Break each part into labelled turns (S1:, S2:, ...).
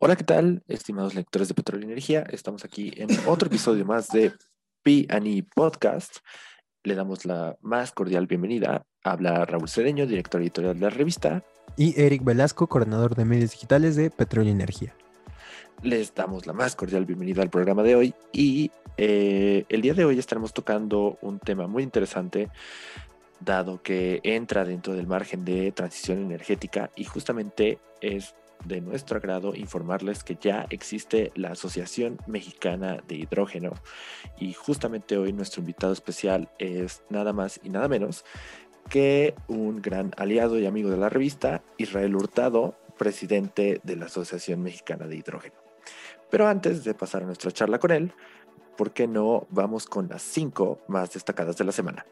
S1: Hola, ¿qué tal, estimados lectores de Petróleo y Energía? Estamos aquí en otro episodio más de P&E Podcast. Le damos la más cordial bienvenida. Habla Raúl Cedeño, director editorial de la revista.
S2: Y Eric Velasco, coordinador de medios digitales de Petróleo y Energía.
S1: Les damos la más cordial bienvenida al programa de hoy y eh, el día de hoy estaremos tocando un tema muy interesante dado que entra dentro del margen de transición energética y justamente es de nuestro agrado informarles que ya existe la Asociación Mexicana de Hidrógeno y justamente hoy nuestro invitado especial es nada más y nada menos que un gran aliado y amigo de la revista, Israel Hurtado, presidente de la Asociación Mexicana de Hidrógeno. Pero antes de pasar a nuestra charla con él, ¿por qué no vamos con las cinco más destacadas de la semana?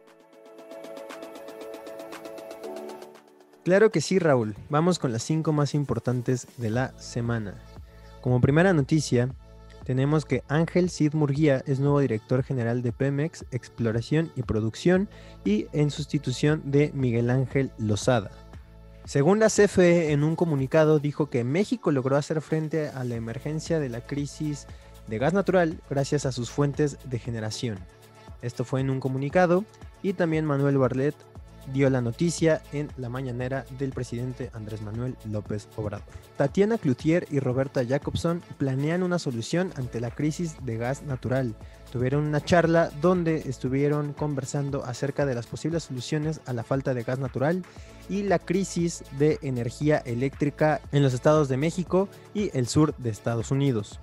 S2: Claro que sí, Raúl. Vamos con las cinco más importantes de la semana. Como primera noticia, tenemos que Ángel Cid Murguía es nuevo director general de Pemex, Exploración y Producción y en sustitución de Miguel Ángel Lozada. Según la CFE, en un comunicado dijo que México logró hacer frente a la emergencia de la crisis de gas natural gracias a sus fuentes de generación. Esto fue en un comunicado y también Manuel Barlet dio la noticia en la mañanera del presidente Andrés Manuel López Obrador. Tatiana Cloutier y Roberta Jacobson planean una solución ante la crisis de gas natural. Tuvieron una charla donde estuvieron conversando acerca de las posibles soluciones a la falta de gas natural y la crisis de energía eléctrica en los estados de México y el sur de Estados Unidos.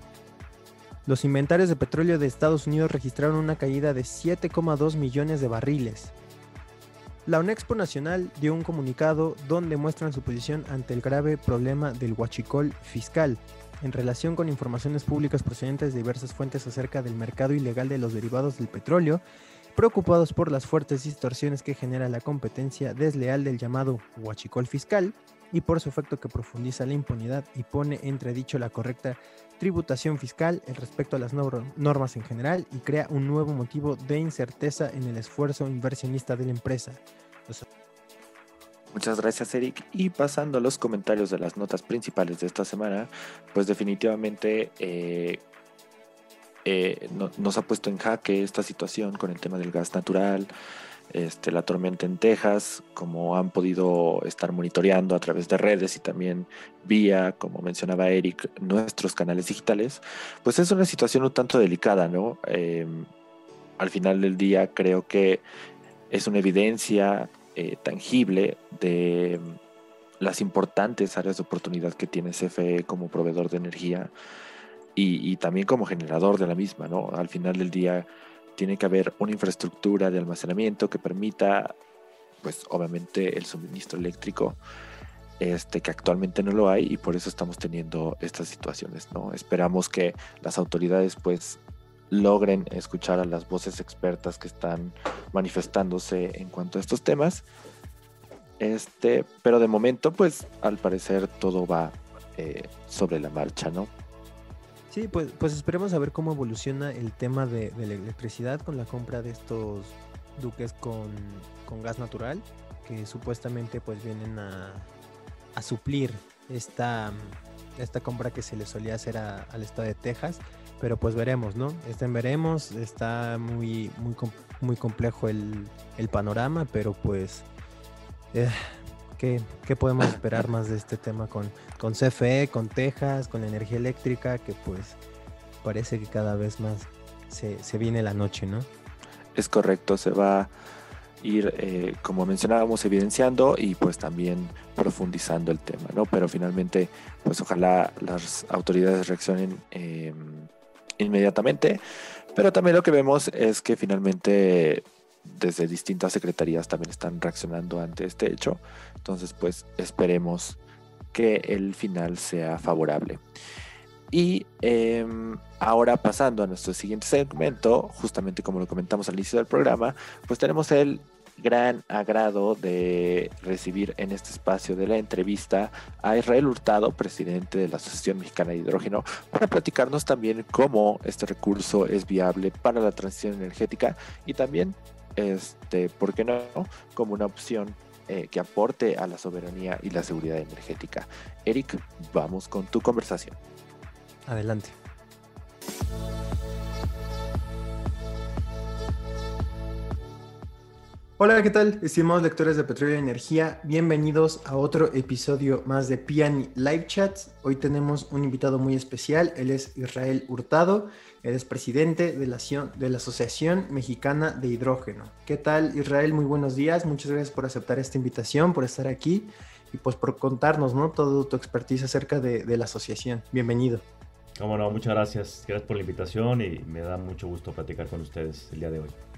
S2: Los inventarios de petróleo de Estados Unidos registraron una caída de 7,2 millones de barriles, la UNEXPO Nacional dio un comunicado donde muestran su posición ante el grave problema del huachicol fiscal en relación con informaciones públicas procedentes de diversas fuentes acerca del mercado ilegal de los derivados del petróleo, preocupados por las fuertes distorsiones que genera la competencia desleal del llamado huachicol fiscal y por su efecto que profundiza la impunidad y pone entredicho la correcta tributación fiscal respecto a las normas en general y crea un nuevo motivo de incerteza en el esfuerzo inversionista de la empresa.
S1: Muchas gracias Eric. Y pasando a los comentarios de las notas principales de esta semana, pues definitivamente eh, eh, nos ha puesto en jaque esta situación con el tema del gas natural, este, la tormenta en Texas, como han podido estar monitoreando a través de redes y también vía, como mencionaba Eric, nuestros canales digitales, pues es una situación un tanto delicada, ¿no? Em, al final del día creo que es una evidencia eh, tangible de las importantes áreas de oportunidad que tiene CFE como proveedor de energía y, también como generador de la misma, ¿no? Al final del día tiene que haber una infraestructura de almacenamiento que permita, pues obviamente, el suministro eléctrico, este, que actualmente no lo hay y por eso estamos teniendo estas situaciones, ¿no? Esperamos que las autoridades, pues, logren escuchar a las voces expertas que están manifestándose en cuanto a estos temas. Este, pero de momento, pues, al parecer todo va eh, sobre la marcha, ¿no?
S2: Sí, pues, pues esperemos a ver cómo evoluciona el tema de, la electricidad con la compra de estos duques con, gas natural, que supuestamente pues vienen a, suplir esta, esta compra que se le solía hacer al estado de Texas. Pero pues veremos, ¿no? Estén veremos, está muy, muy, muy complejo el, panorama, pero pues eh, ¿Qué, podemos esperar más de este tema con, con CFE, con Texas, con la energía eléctrica, que pues parece que cada vez más se, viene la noche, ¿no?
S1: Es correcto, se va a ir, eh, como mencionábamos, evidenciando y pues también profundizando el tema, ¿no? Pero finalmente, pues ojalá las autoridades reaccionen em, inmediatamente, pero también lo que vemos es que finalmente desde distintas secretarías también están reaccionando ante este hecho. Entonces, pues esperemos que el final sea favorable. Y em, ahora pasando a nuestro siguiente segmento, justamente como lo comentamos al inicio del programa, pues tenemos el gran agrado de recibir en este espacio de la entrevista a Israel Hurtado, presidente de la Asociación Mexicana de Hidrógeno, para platicarnos también cómo este recurso es viable para la transición energética y también este, ¿por qué no? Como una opción eh, que aporte a la soberanía y la seguridad energética. Eric, vamos con tu conversación.
S2: Adelante. Hola, ¿qué tal? Estimados lectores de Petróleo y Energía, bienvenidos a otro episodio más de Piani Live Chats. Hoy tenemos un invitado muy especial, él es Israel Hurtado, él es presidente de la, Asociación Mexicana de Hidrógeno. ¿Qué tal, Israel? Muy buenos días, muchas gracias por aceptar esta invitación, por estar aquí y pues por contarnos, ¿no? Todo tu expertise acerca de, de la asociación. Bienvenido.
S3: Cómo no, muchas gracias. Gracias por la invitación y me da mucho gusto platicar con ustedes el día de hoy.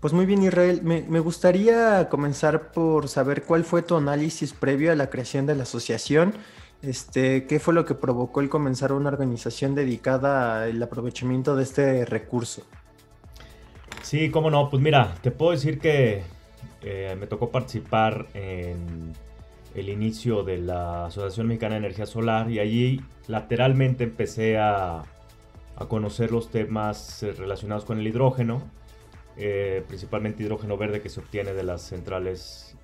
S2: Pues muy bien, Israel. Me, gustaría comenzar por saber cuál fue tu análisis previo a la creación de la asociación. Este, ¿Qué fue lo que provocó el comenzar una organización dedicada al aprovechamiento de este recurso?
S3: Sí, cómo no. Pues mira, te puedo decir que eh, me tocó participar en el inicio de la Asociación Mexicana de Energía Solar y allí lateralmente empecé a, conocer los temas eh, relacionados con el hidrógeno eh, principalmente hidrógeno verde que se obtiene de las centrales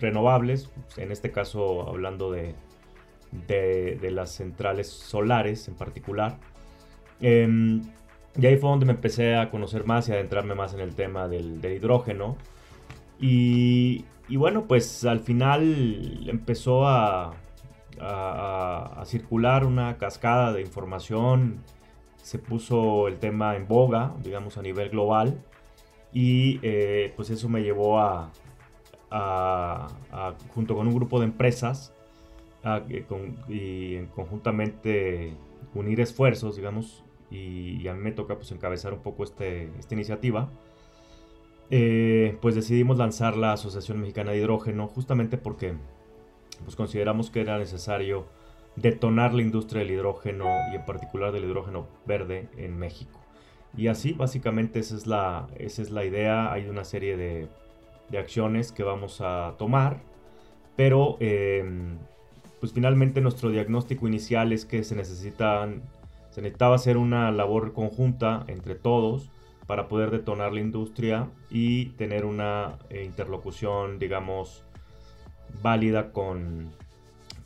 S3: renovables, en este caso hablando de, las centrales solares en particular. Em, y ahí fue donde me empecé a conocer más y a adentrarme más en el tema del, hidrógeno. Y, bueno, pues al final empezó a, a, circular una cascada de información. Se puso el tema en boga, digamos, a nivel global. Y eh, pues eso me llevó a, junto con un grupo de empresas, y conjuntamente unir esfuerzos, digamos, y, a mí me toca pues encabezar un poco este, esta iniciativa. Eh, pues decidimos lanzar la Asociación Mexicana de Hidrógeno justamente porque pues consideramos que era necesario detonar la industria del hidrógeno y en particular del hidrógeno verde en México. Y así, básicamente, esa es la, esa es la idea. Hay una serie de, acciones que vamos a tomar, pero em, pues finalmente nuestro diagnóstico inicial es que se necesitan, se necesitaba hacer una labor conjunta entre todos para poder detonar la industria y tener una eh, interlocución, digamos, válida con,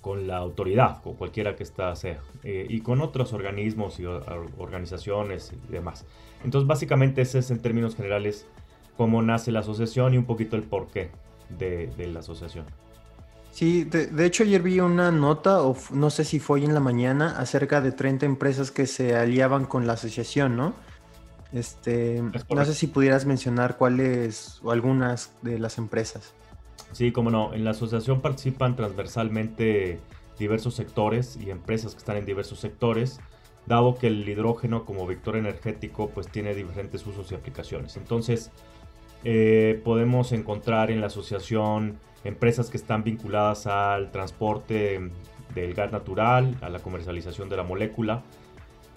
S3: con la autoridad, con cualquiera que está sea, eh, y con otros organismos y organizaciones y demás. Entonces, básicamente ese es en términos generales cómo nace la asociación y un poquito el porqué de, de la asociación.
S2: Sí, de, hecho ayer vi una nota, o no sé si fue hoy en la mañana, acerca de 30 empresas que se aliaban con la asociación, ¿no? Este, no sé si pudieras mencionar cuáles o algunas de las empresas.
S3: Sí, como no. En la asociación participan transversalmente diversos sectores y empresas que están en diversos sectores, dado que el hidrógeno como vector energético pues tiene diferentes usos y aplicaciones. Entonces, eh, podemos encontrar en la asociación empresas que están vinculadas al transporte del gas natural, a la comercialización de la molécula,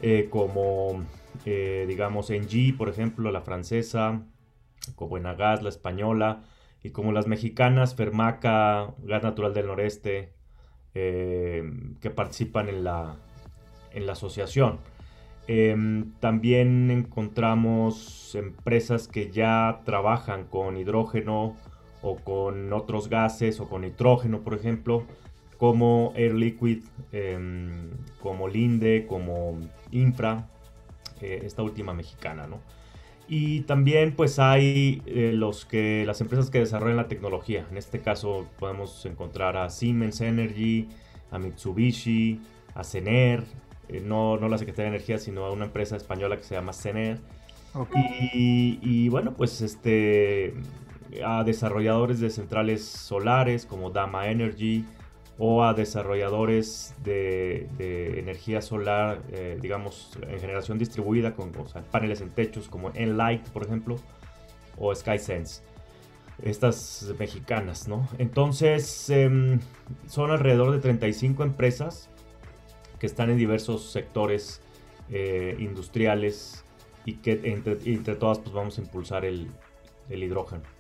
S3: eh, como eh, digamos Engie, por ejemplo, la francesa, como Enagas, la española, y como las mexicanas, Fermaca, Gas Natural del Noreste, eh, que participan en la, en la asociación. Em, también encontramos empresas que ya trabajan con hidrógeno o con otros gases o con nitrógeno, por ejemplo, como Air Liquid, em, como Linde, como Infra, eh, esta última mexicana, ¿no? Y también pues hay eh, los que, las empresas que desarrollan la tecnología. En este caso podemos encontrar a Siemens Energy, a Mitsubishi, a Cener, eh, no, no la Secretaría de Energía, sino a una empresa española que se llama Cener. Y, y, bueno, pues este, a desarrolladores de centrales solares como Dama Energy, o a desarrolladores de, energía solar, eh, digamos, en generación distribuida, con paneles en techos como Enlight, por ejemplo, o SkySense. Estas mexicanas, ¿no? Entonces, em, son alrededor de 35 empresas que están en diversos sectores eh, industriales y que entre, todas pues, vamos a impulsar el hidrógeno.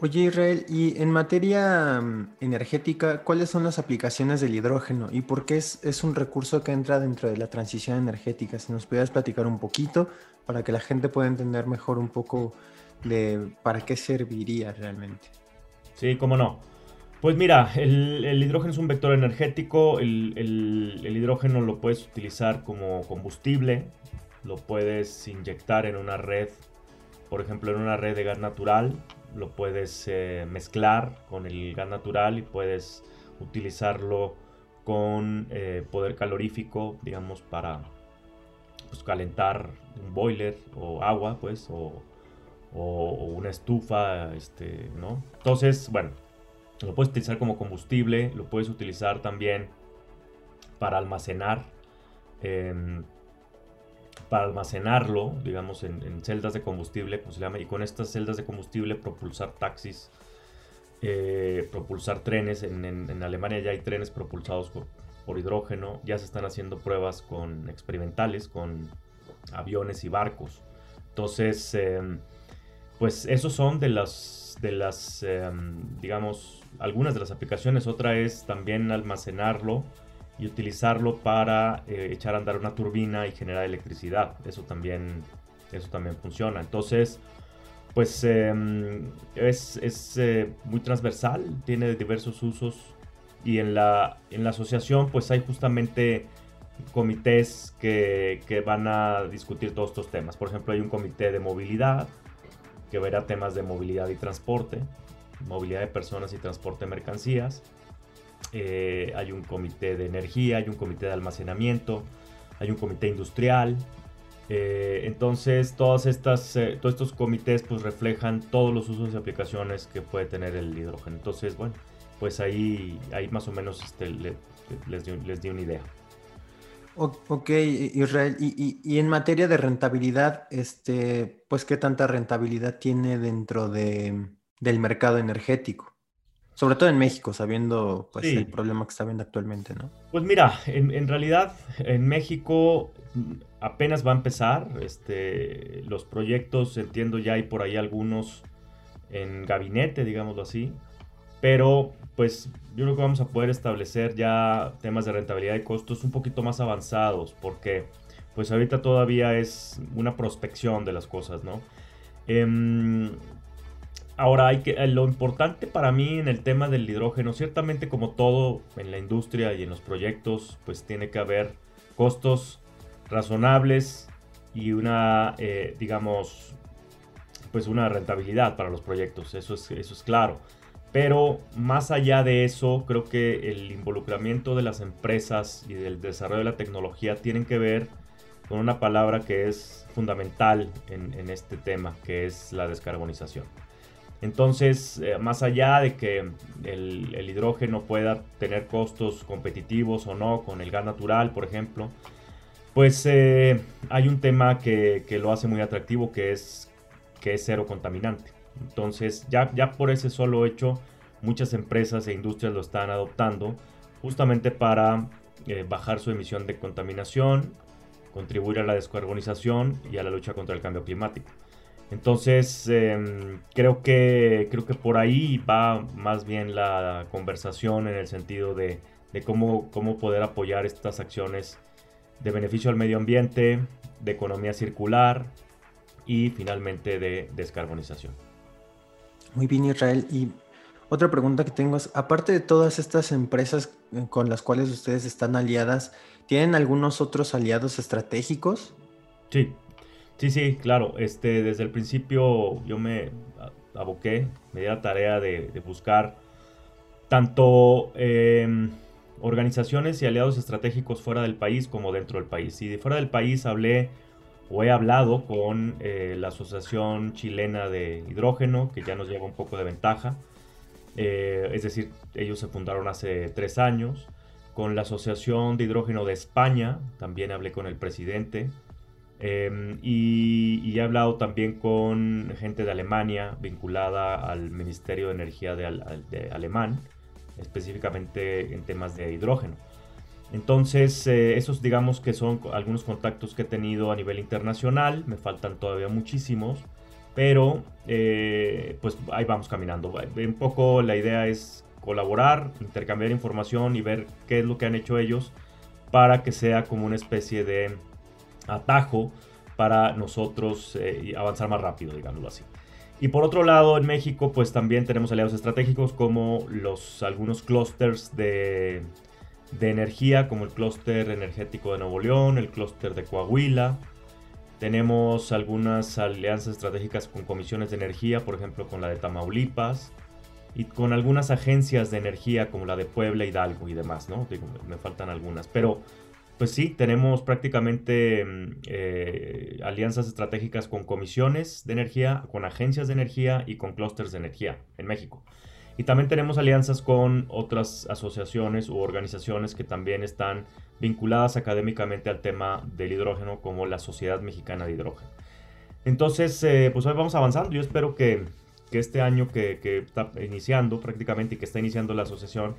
S2: Oye Israel, y en materia mm, energética, ¿cuáles son las aplicaciones del hidrógeno y por qué es, es, un recurso que entra dentro de la transición energética? Si nos pudieras platicar un poquito para que la gente pueda entender mejor un poco de para qué serviría realmente.
S3: Sí, cómo no. Pues mira, el, hidrógeno es un vector energético, el, hidrógeno lo puedes utilizar como combustible, lo puedes inyectar en una red, por ejemplo en una red de gas natural, lo puedes eh, mezclar con el gas natural y puedes utilizarlo con eh, poder calorífico, digamos, para pues, calentar un boiler o agua, pues, o, o una estufa, este, ¿no? Entonces, bueno, lo puedes utilizar como combustible, lo puedes utilizar también para almacenar, em, para almacenarlo, digamos, en, celdas de combustible, como se llama, y con estas celdas de combustible propulsar taxis, eh, propulsar trenes. En, Alemania ya hay trenes propulsados por, hidrógeno, ya se están haciendo pruebas con experimentales, con aviones y barcos. Entonces, em, pues esos son de las, de las em, digamos, algunas de las aplicaciones. Otra es también almacenarlo y utilizarlo para eh, echar a andar una turbina y generar electricidad. Eso también, eso también funciona. Entonces, pues em, es, eh, muy transversal, tiene diversos usos y en la, en la asociación pues hay justamente comités que, que, van a discutir todos estos temas. Por ejemplo, hay un comité de movilidad que verá temas de movilidad y transporte movilidad de personas y transporte de mercancías. Eh, hay un comité de energía, hay un comité de almacenamiento, hay un comité industrial. Eh, entonces, todas estas, eh, todos estos comités pues, reflejan todos los usos y aplicaciones que puede tener el hidrógeno. Entonces, bueno, pues ahí, ahí más o menos este, les, di, una idea.
S2: Ok, Israel, y, y, en materia de rentabilidad, este, pues qué tanta rentabilidad tiene dentro de, del mercado energético. Sobre todo en México, sabiendo pues, el problema que está viendo actualmente, ¿no?
S3: Pues mira, en, realidad en México apenas va a empezar. Este, los proyectos, entiendo, ya hay por ahí algunos en gabinete, digámoslo así. Pero pues yo creo que vamos a poder establecer ya temas de rentabilidad y costos un poquito más avanzados, porque pues ahorita todavía es una prospección de las cosas, ¿no? Em, Ahora, hay que, lo importante para mí en el tema del hidrógeno, ciertamente como todo en la industria y en los proyectos, pues tiene que haber costos razonables y una, eh, digamos, pues una rentabilidad para los proyectos, eso es, eso es claro. Pero más allá de eso, creo que el involucramiento de las empresas y del desarrollo de la tecnología tienen que ver con una palabra que es fundamental en, en este tema, que es la descarbonización. Entonces, eh, más allá de que el, hidrógeno pueda tener costos competitivos o no con el gas natural, por ejemplo, pues eh, hay un tema que, lo hace muy atractivo que es, que es cero contaminante. Entonces, ya, ya por ese solo hecho, muchas empresas e industrias lo están adoptando justamente para eh, bajar su emisión de contaminación, contribuir a la descarbonización y a la lucha contra el cambio climático. Entonces, em, creo, que, creo que por ahí va más bien la conversación en el sentido de, cómo, cómo poder apoyar estas acciones de beneficio al medio ambiente, de economía circular y finalmente de descarbonización.
S2: Muy bien, Israel. Y otra pregunta que tengo es, aparte de todas estas empresas eh, con las cuales ustedes están aliadas, ¿tienen algunos otros aliados estratégicos?
S3: Sí, Sí, sí, claro. Este, desde el principio yo me aboqué, me di la tarea de, buscar tanto em, organizaciones y aliados estratégicos fuera del país como dentro del país. Y de fuera del país hablé o he hablado con eh, la Asociación Chilena de Hidrógeno, que ya nos lleva un poco de ventaja. Eh, es decir, ellos se fundaron hace tres años. Con la Asociación de Hidrógeno de España, también hablé con el presidente. Em, y, he hablado también con gente de Alemania vinculada al Ministerio de Energía de, Alemán, específicamente en temas de hidrógeno. Entonces, eh, esos digamos que son algunos contactos que he tenido a nivel internacional, me faltan todavía muchísimos, pero eh, pues ahí vamos caminando. Un poco la idea es colaborar, intercambiar información y ver qué es lo que han hecho ellos para que sea como una especie de atajo para nosotros eh, avanzar más rápido, digámoslo así. Y por otro lado, en México, pues también tenemos aliados estratégicos como los, algunos clústeres de, de energía, como el clúster energético de Nuevo León, el clúster de Coahuila. Tenemos algunas alianzas estratégicas con comisiones de energía, por ejemplo, con la de Tamaulipas y con algunas agencias de energía como la de Puebla, Hidalgo y demás, ¿no? Me faltan algunas, pero pues sí, tenemos prácticamente mm, eh, alianzas estratégicas con comisiones de energía, con agencias de energía y con clústeres de energía en México. Y también tenemos alianzas con otras asociaciones u organizaciones que también están vinculadas académicamente al tema del hidrógeno, como la Sociedad Mexicana de Hidrógeno. Entonces, eh, pues hoy vamos avanzando. Yo espero que, este año que, que, está iniciando prácticamente y que está iniciando la asociación,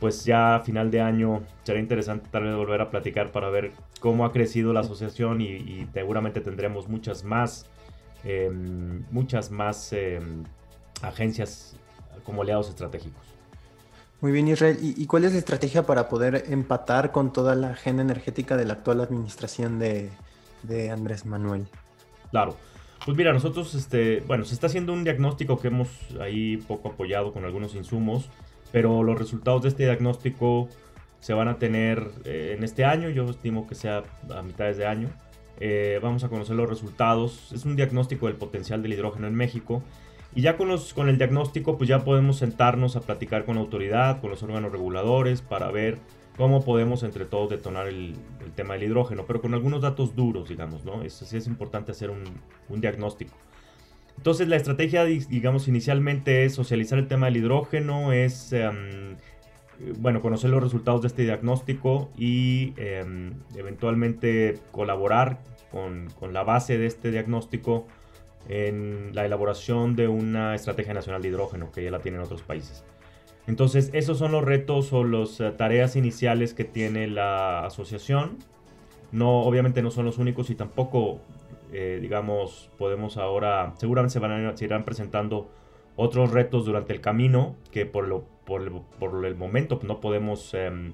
S3: pues ya a final de año será interesante tal vez volver a platicar para ver cómo ha crecido la asociación y, seguramente tendremos muchas más, em, muchas más em, agencias como aliados estratégicos.
S2: Muy bien, Israel. ¿Y, cuál es la estrategia para poder empatar con toda la agenda energética de la actual administración de, de Andrés Manuel?
S3: Claro. Pues mira, nosotros, este, bueno, se está haciendo un diagnóstico que hemos ahí poco apoyado con algunos insumos pero los resultados de este diagnóstico se van a tener eh, en este año, yo estimo que sea a mitades de año. Eh, vamos a conocer los resultados. Es un diagnóstico del potencial del hidrógeno en México. Y ya con, los, con el diagnóstico, pues ya podemos sentarnos a platicar con autoridad, con los órganos reguladores, para ver cómo podemos entre todos detonar el, tema del hidrógeno, pero con algunos datos duros, digamos, ¿no? Eso sí es importante hacer un diagnóstico. Entonces la estrategia, digamos, inicialmente es socializar el tema del hidrógeno, es, em, bueno, conocer los resultados de este diagnóstico y em, eventualmente colaborar con, la base de este diagnóstico en la elaboración de una estrategia nacional de hidrógeno, que ya la tienen otros países. Entonces, esos son los retos o las eh, tareas iniciales que tiene la asociación. No, obviamente no son los únicos y tampoco eh, digamos, podemos ahora, seguramente se, van a, se irán presentando otros retos durante el camino que por, lo, por, el, por el momento no podemos, em,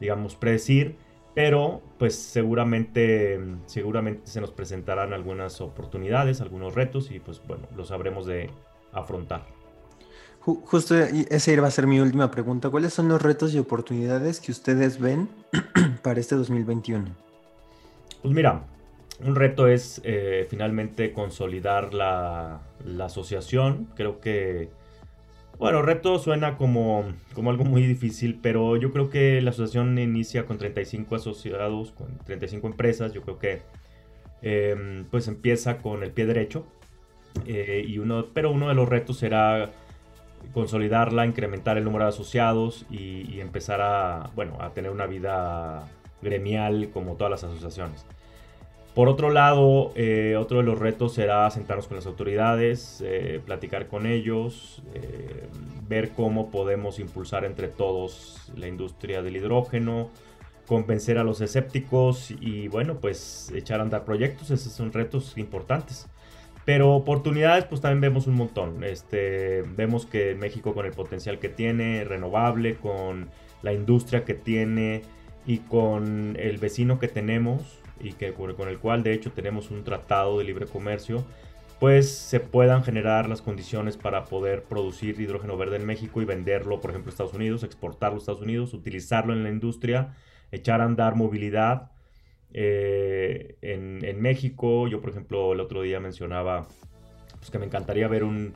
S3: digamos, predecir, pero pues seguramente, seguramente se nos presentarán algunas oportunidades, algunos retos y pues bueno, los sabremos de afrontar.
S2: Justo esa iba a ser mi última pregunta. ¿Cuáles son los retos y oportunidades que ustedes ven para este 2021?
S3: Pues mira, un reto es eh, finalmente consolidar la, asociación. Creo que, bueno, reto suena como, como algo muy difícil, pero yo creo que la asociación inicia con 35 asociados, con 35 empresas. Yo creo que em, pues empieza con el pie derecho. Eh, y uno, pero uno de los retos será consolidarla, incrementar el número de asociados y, y empezar a, bueno, a tener una vida gremial como todas las asociaciones. Por otro lado, eh, otro de los retos será sentarnos con las autoridades, eh, platicar con ellos, eh, ver cómo podemos impulsar entre todos la industria del hidrógeno, convencer a los escépticos y bueno, pues echar a andar proyectos, esos son retos importantes. Pero oportunidades, pues también vemos un montón. Este, vemos que México con el potencial que tiene, renovable, con la industria que tiene y con el vecino que tenemos, y que con el cual de hecho tenemos un tratado de libre comercio, pues se puedan generar las condiciones para poder producir hidrógeno verde en México y venderlo, por ejemplo, a Estados Unidos, exportarlo a Estados Unidos, utilizarlo en la industria, echar a andar movilidad eh, en, México. Yo, por ejemplo, el otro día mencionaba pues, que me encantaría ver un,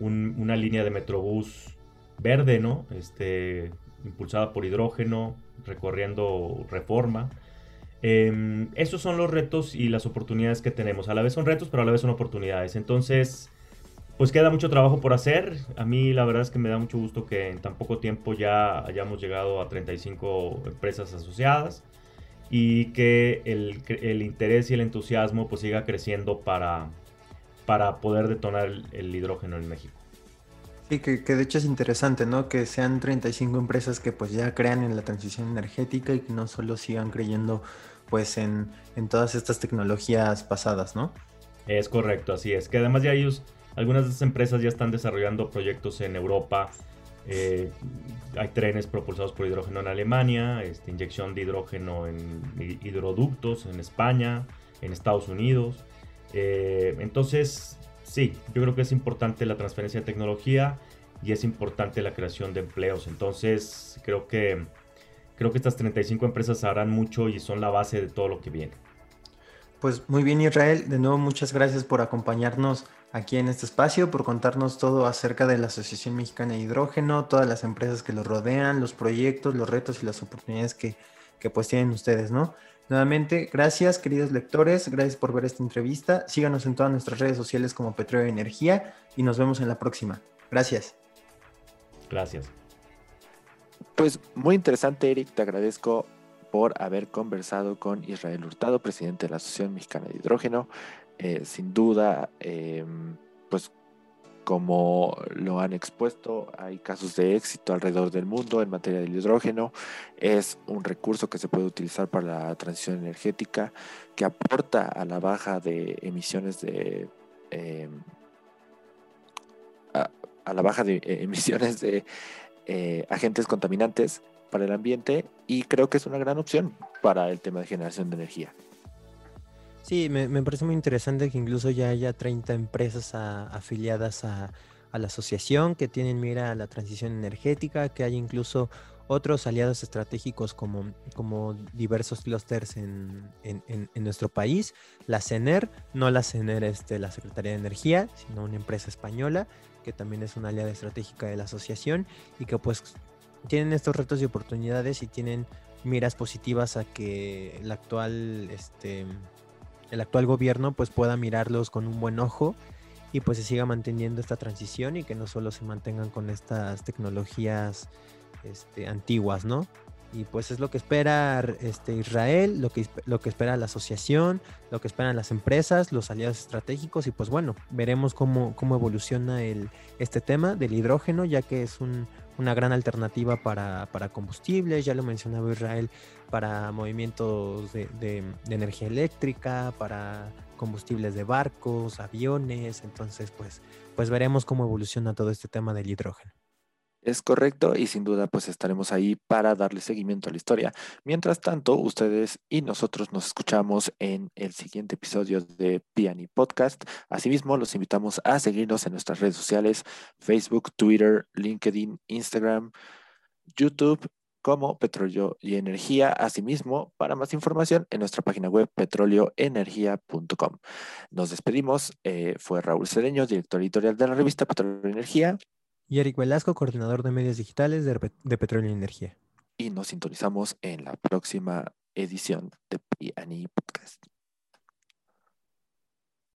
S3: una línea de Metrobús verde, ¿no? Este, impulsada por hidrógeno, recorriendo reforma. Em, esos son los retos y las oportunidades que tenemos. A la vez son retos, pero a la vez son oportunidades. Entonces, pues queda mucho trabajo por hacer. A mí la verdad es que me da mucho gusto que en tan poco tiempo ya hayamos llegado a 35 empresas asociadas y que el, interés y el entusiasmo pues siga creciendo para, para poder detonar el, hidrógeno en México.
S2: Sí, que, que, de hecho es interesante, ¿no? Que sean 35 empresas que pues ya crean en la transición energética y que no solo sigan creyendo pues en, todas estas tecnologías pasadas, ¿no?
S3: Es correcto, así es. Que además ya ellos, algunas de estas empresas ya están desarrollando proyectos en Europa. Eh, hay trenes propulsados por hidrógeno en Alemania, este, inyección de hidrógeno en hidroductos en España, en Estados Unidos. Eh, entonces, Sí, yo creo que es importante la transferencia de tecnología y es importante la creación de empleos. Entonces, creo que, creo que estas 35 empresas harán mucho y son la base de todo lo que viene.
S2: Pues muy bien Israel, de nuevo muchas gracias por acompañarnos aquí en este espacio, por contarnos todo acerca de la Asociación Mexicana de Hidrógeno, todas las empresas que lo rodean, los proyectos, los retos y las oportunidades que, que pues tienen ustedes, ¿no? Nuevamente, gracias queridos lectores, gracias por ver esta entrevista. Síganos en todas nuestras redes sociales como Petróleo Energía y nos vemos en la próxima. Gracias.
S3: Gracias.
S1: Pues muy interesante, Eric. Te agradezco por haber conversado con Israel Hurtado, presidente de la Asociación Mexicana de Hidrógeno. Eh, sin duda, em, pues como lo han expuesto, hay casos de éxito alrededor del mundo en materia del hidrógeno. Es un recurso que se puede utilizar para la transición energética, que aporta a la baja de emisiones de... Em, a, la baja de eh, emisiones de eh, agentes contaminantes para el ambiente y creo que es una gran opción para el tema de generación de energía.
S2: Sí, me, parece muy interesante que incluso ya haya 30 empresas afiliadas a, la asociación que tienen mira a la transición energética, que hay incluso otros aliados estratégicos como, diversos clusters en, nuestro país. La CENER, no la CENER, este, la Secretaría de Energía, sino una empresa española que también es una aliada estratégica de la asociación y que pues tienen estos retos y oportunidades y tienen miras positivas a que el actual este, el actual gobierno pues pueda mirarlos con un buen ojo y pues se siga manteniendo esta transición y que no solo se mantengan con estas tecnologías este, antiguas, ¿no? Y pues es lo que espera este, Israel, lo que, lo que espera la asociación, lo que esperan las empresas, los aliados estratégicos y pues bueno, veremos cómo, cómo evoluciona el, este tema del hidrógeno, ya que es un, una gran alternativa para, para, combustibles, ya lo mencionaba Israel, para movimientos de, de, energía eléctrica, para combustibles de barcos, aviones, entonces pues, pues veremos cómo evoluciona todo este tema del hidrógeno.
S1: Es correcto y sin duda pues estaremos ahí para darle seguimiento a la historia. Mientras tanto, ustedes y nosotros nos escuchamos en el siguiente episodio de Piani Podcast. Asimismo, los invitamos a seguirnos en nuestras redes sociales, Facebook, Twitter, LinkedIn, Instagram, YouTube como Petróleo y Energía. Asimismo, para más información en nuestra página web petroleoenergia.com. Nos despedimos. Eh, fue Raúl Cedeño, director editorial de la revista Petróleo y Energía
S2: y Eric Velasco, coordinador de medios digitales de, Petróleo y Energía.
S1: Y nos sintonizamos en la próxima edición de PNI Podcast.